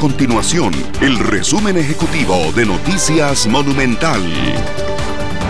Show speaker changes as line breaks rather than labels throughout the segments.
continuación el resumen ejecutivo de Noticias Monumental.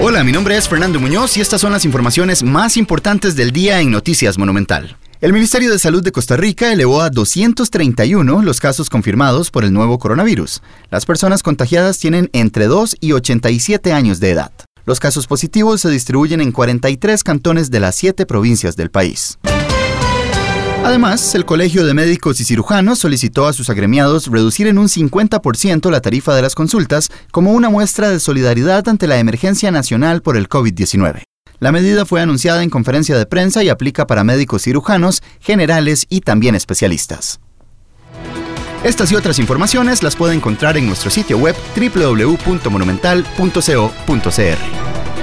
Hola, mi nombre es Fernando Muñoz y estas son las informaciones más importantes del día en Noticias Monumental. El Ministerio de Salud de Costa Rica elevó a 231 los casos confirmados por el nuevo coronavirus. Las personas contagiadas tienen entre 2 y 87 años de edad. Los casos positivos se distribuyen en 43 cantones de las 7 provincias del país. Además, el Colegio de Médicos y Cirujanos solicitó a sus agremiados reducir en un 50% la tarifa de las consultas como una muestra de solidaridad ante la emergencia nacional por el COVID-19. La medida fue anunciada en conferencia de prensa y aplica para médicos cirujanos, generales y también especialistas. Estas y otras informaciones las puede encontrar en nuestro sitio web www.monumental.co.cr.